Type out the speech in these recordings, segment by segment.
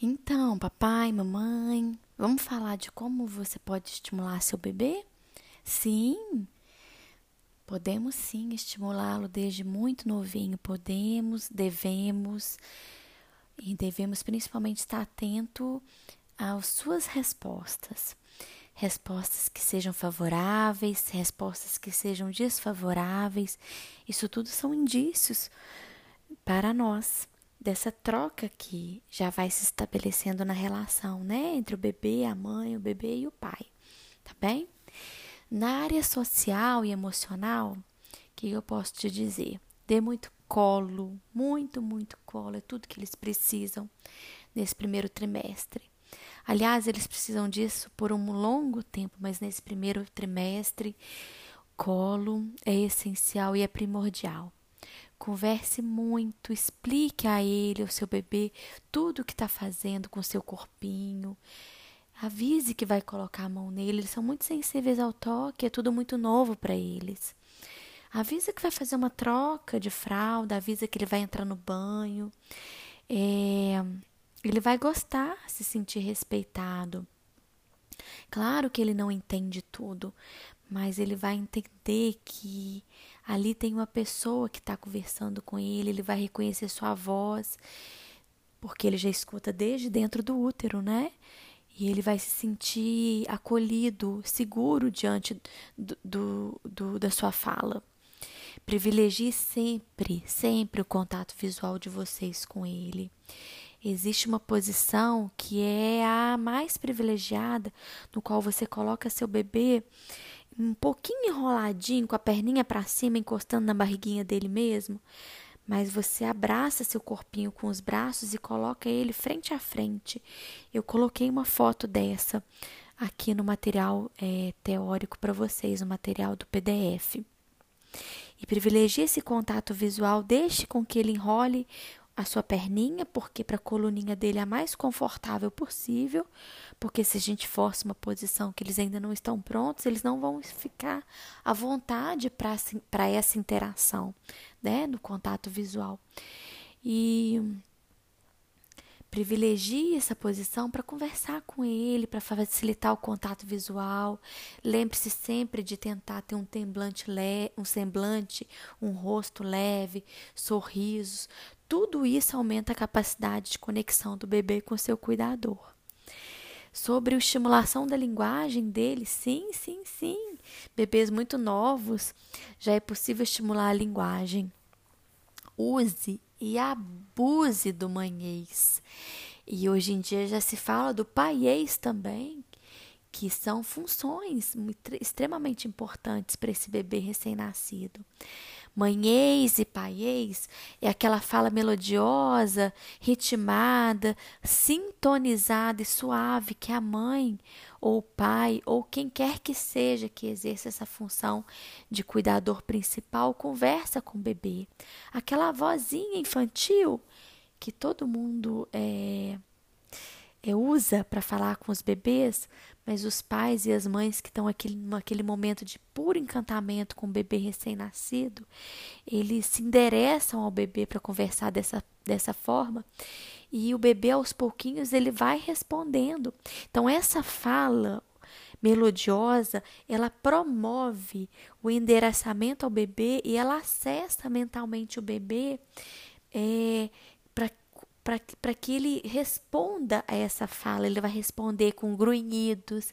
Então, papai, mamãe, vamos falar de como você pode estimular seu bebê? Sim, podemos sim estimulá-lo desde muito novinho. Podemos, devemos, e devemos principalmente estar atento às suas respostas. Respostas que sejam favoráveis, respostas que sejam desfavoráveis. Isso tudo são indícios para nós dessa troca que já vai se estabelecendo na relação, né, entre o bebê, a mãe, o bebê e o pai, tá bem? Na área social e emocional, o que eu posso te dizer? Dê muito colo, muito, muito colo, é tudo que eles precisam nesse primeiro trimestre. Aliás, eles precisam disso por um longo tempo, mas nesse primeiro trimestre, colo é essencial e é primordial. Converse muito, explique a ele, ao seu bebê, tudo o que está fazendo com o seu corpinho. Avise que vai colocar a mão nele, eles são muito sensíveis ao toque, é tudo muito novo para eles. Avisa que vai fazer uma troca de fralda, avisa que ele vai entrar no banho. É, ele vai gostar, se sentir respeitado. Claro que ele não entende tudo, mas ele vai entender que ali tem uma pessoa que está conversando com ele, ele vai reconhecer sua voz, porque ele já escuta desde dentro do útero, né? E ele vai se sentir acolhido, seguro diante do, do, do da sua fala. Privilegie sempre, sempre o contato visual de vocês com ele. Existe uma posição que é a mais privilegiada, no qual você coloca seu bebê um pouquinho enroladinho, com a perninha para cima, encostando na barriguinha dele mesmo, mas você abraça seu corpinho com os braços e coloca ele frente a frente. Eu coloquei uma foto dessa aqui no material é, teórico para vocês, no material do PDF. E privilegie esse contato visual, deixe com que ele enrole a sua perninha, porque para a coluninha dele é a mais confortável possível, porque se a gente força uma posição que eles ainda não estão prontos, eles não vão ficar à vontade para essa interação, né, no contato visual. E privilegie essa posição para conversar com ele, para facilitar o contato visual. Lembre-se sempre de tentar ter um semblante, um semblante, um rosto leve, sorrisos. Tudo isso aumenta a capacidade de conexão do bebê com seu cuidador. Sobre a estimulação da linguagem dele, sim, sim, sim. Bebês muito novos, já é possível estimular a linguagem. Use e abuse do manhês. E hoje em dia já se fala do paiês também, que são funções extremamente importantes para esse bebê recém-nascido. Manhês e paiês é aquela fala melodiosa, ritmada, sintonizada e suave que a mãe ou o pai ou quem quer que seja que exerça essa função de cuidador principal conversa com o bebê. Aquela vozinha infantil que todo mundo é, é, usa para falar com os bebês, mas os pais e as mães que estão naquele momento de puro encantamento com o bebê recém-nascido, eles se endereçam ao bebê para conversar dessa, dessa forma e o bebê aos pouquinhos ele vai respondendo. Então essa fala melodiosa, ela promove o endereçamento ao bebê e ela acessa mentalmente o bebê é, para que ele responda a essa fala. Ele vai responder com grunhidos,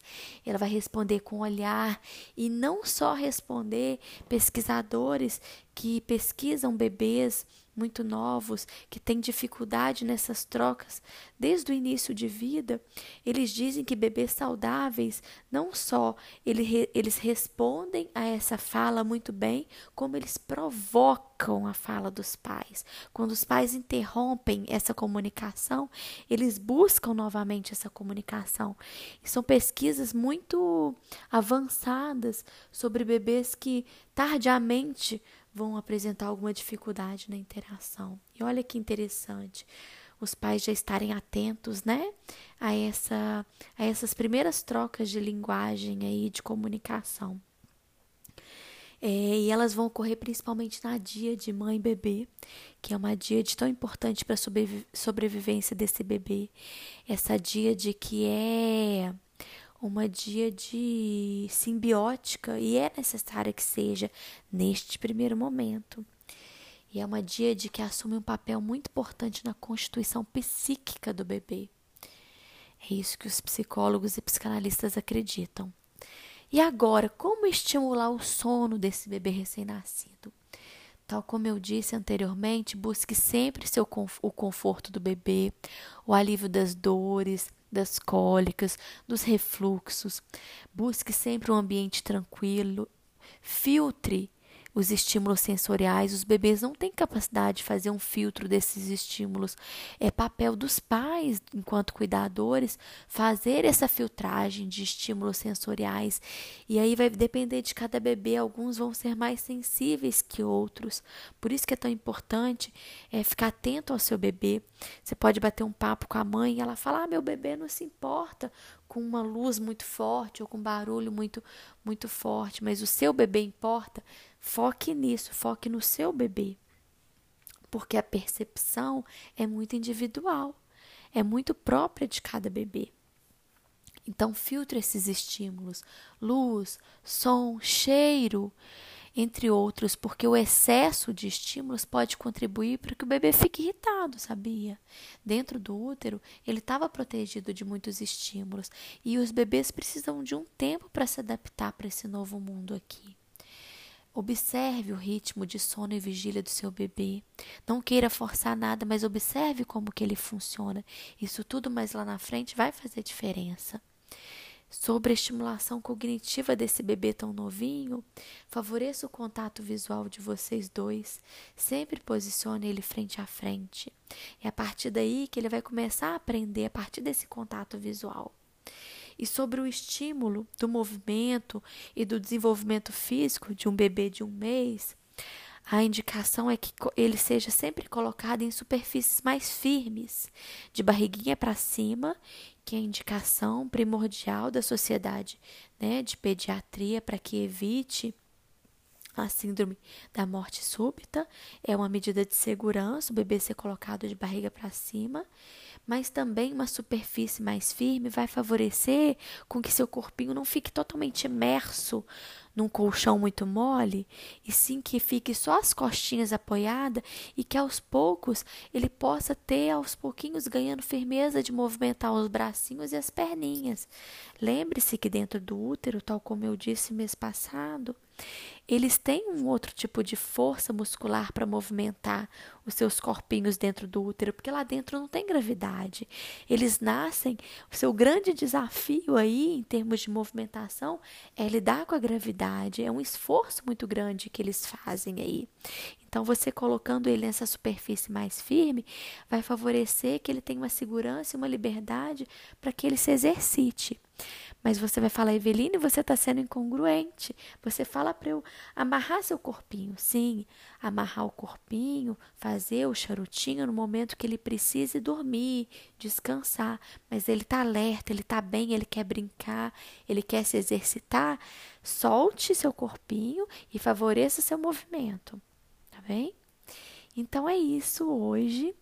ele vai responder com olhar e não só responder pesquisadores que pesquisam bebês muito novos, que têm dificuldade nessas trocas desde o início de vida, eles dizem que bebês saudáveis não só ele, eles respondem a essa fala muito bem, como eles provocam a fala dos pais. Quando os pais interrompem essa comunicação, eles buscam novamente essa comunicação. E são pesquisas muito avançadas sobre bebês que tardiamente vão apresentar alguma dificuldade na interação. E olha que interessante, os pais já estarem atentos, né, a essa a essas primeiras trocas de linguagem aí de comunicação. É, e elas vão ocorrer principalmente na dia de mãe e bebê, que é uma dia de tão importante para a sobrevi sobrevivência desse bebê. Essa dia de que é uma dia de simbiótica e é necessária que seja neste primeiro momento. E é uma dia de que assume um papel muito importante na constituição psíquica do bebê. É isso que os psicólogos e psicanalistas acreditam. E agora, como estimular o sono desse bebê recém-nascido? Tal como eu disse anteriormente, busque sempre seu, o conforto do bebê, o alívio das dores, das cólicas, dos refluxos. Busque sempre um ambiente tranquilo. Filtre os estímulos sensoriais, os bebês não têm capacidade de fazer um filtro desses estímulos. É papel dos pais, enquanto cuidadores, fazer essa filtragem de estímulos sensoriais. E aí vai depender de cada bebê, alguns vão ser mais sensíveis que outros. Por isso que é tão importante é ficar atento ao seu bebê. Você pode bater um papo com a mãe e ela fala: "Ah, meu bebê não se importa com uma luz muito forte ou com barulho muito muito forte, mas o seu bebê importa, foque nisso, foque no seu bebê. Porque a percepção é muito individual, é muito própria de cada bebê. Então filtre esses estímulos, luz, som, cheiro, entre outros, porque o excesso de estímulos pode contribuir para que o bebê fique irritado, sabia? Dentro do útero, ele estava protegido de muitos estímulos e os bebês precisam de um tempo para se adaptar para esse novo mundo aqui. Observe o ritmo de sono e vigília do seu bebê. Não queira forçar nada, mas observe como que ele funciona. Isso tudo mais lá na frente vai fazer diferença sobre a estimulação cognitiva desse bebê tão novinho, favoreça o contato visual de vocês dois. Sempre posicione ele frente a frente. É a partir daí que ele vai começar a aprender a partir desse contato visual. E sobre o estímulo do movimento e do desenvolvimento físico de um bebê de um mês, a indicação é que ele seja sempre colocado em superfícies mais firmes, de barriguinha para cima, que é a indicação primordial da sociedade né, de pediatria para que evite a síndrome da morte súbita. É uma medida de segurança, o bebê ser colocado de barriga para cima mas também uma superfície mais firme vai favorecer com que seu corpinho não fique totalmente imerso num colchão muito mole, e sim que fique só as costinhas apoiadas e que aos poucos ele possa ter aos pouquinhos ganhando firmeza de movimentar os bracinhos e as perninhas. Lembre-se que dentro do útero, tal como eu disse mês passado, eles têm um outro tipo de força muscular para movimentar os seus corpinhos dentro do útero, porque lá dentro não tem gravidade. Eles nascem, o seu grande desafio aí, em termos de movimentação, é lidar com a gravidade. É um esforço muito grande que eles fazem aí. Então, você colocando ele nessa superfície mais firme, vai favorecer que ele tenha uma segurança e uma liberdade para que ele se exercite. Mas você vai falar, Eveline, você está sendo incongruente. Você fala para eu amarrar seu corpinho. Sim, amarrar o corpinho, fazer o charutinho no momento que ele precise dormir, descansar. Mas ele está alerta, ele está bem, ele quer brincar, ele quer se exercitar. Solte seu corpinho e favoreça seu movimento. Tá bem? Então é isso hoje.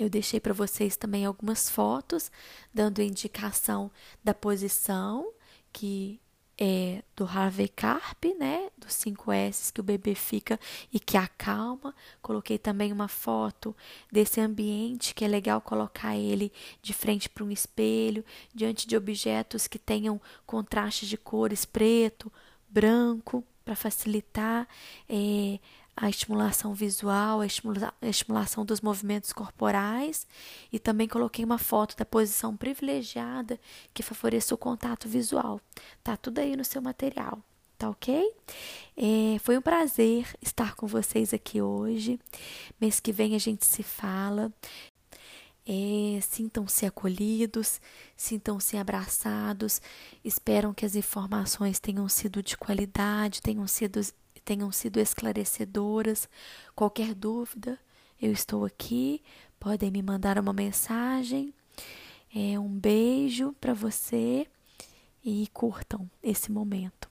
Eu deixei para vocês também algumas fotos dando indicação da posição que é do Harvey Carp, né, dos 5 S que o bebê fica e que acalma. Coloquei também uma foto desse ambiente que é legal colocar ele de frente para um espelho, diante de objetos que tenham contraste de cores preto, branco, para facilitar é, a estimulação visual, a, estimula a estimulação dos movimentos corporais e também coloquei uma foto da posição privilegiada que favoreça o contato visual. Tá tudo aí no seu material, tá ok? É, foi um prazer estar com vocês aqui hoje. Mês que vem a gente se fala. É, sintam-se acolhidos, sintam-se abraçados. Espero que as informações tenham sido de qualidade, tenham sido tenham sido esclarecedoras. Qualquer dúvida, eu estou aqui. Podem me mandar uma mensagem. É, um beijo para você e curtam esse momento.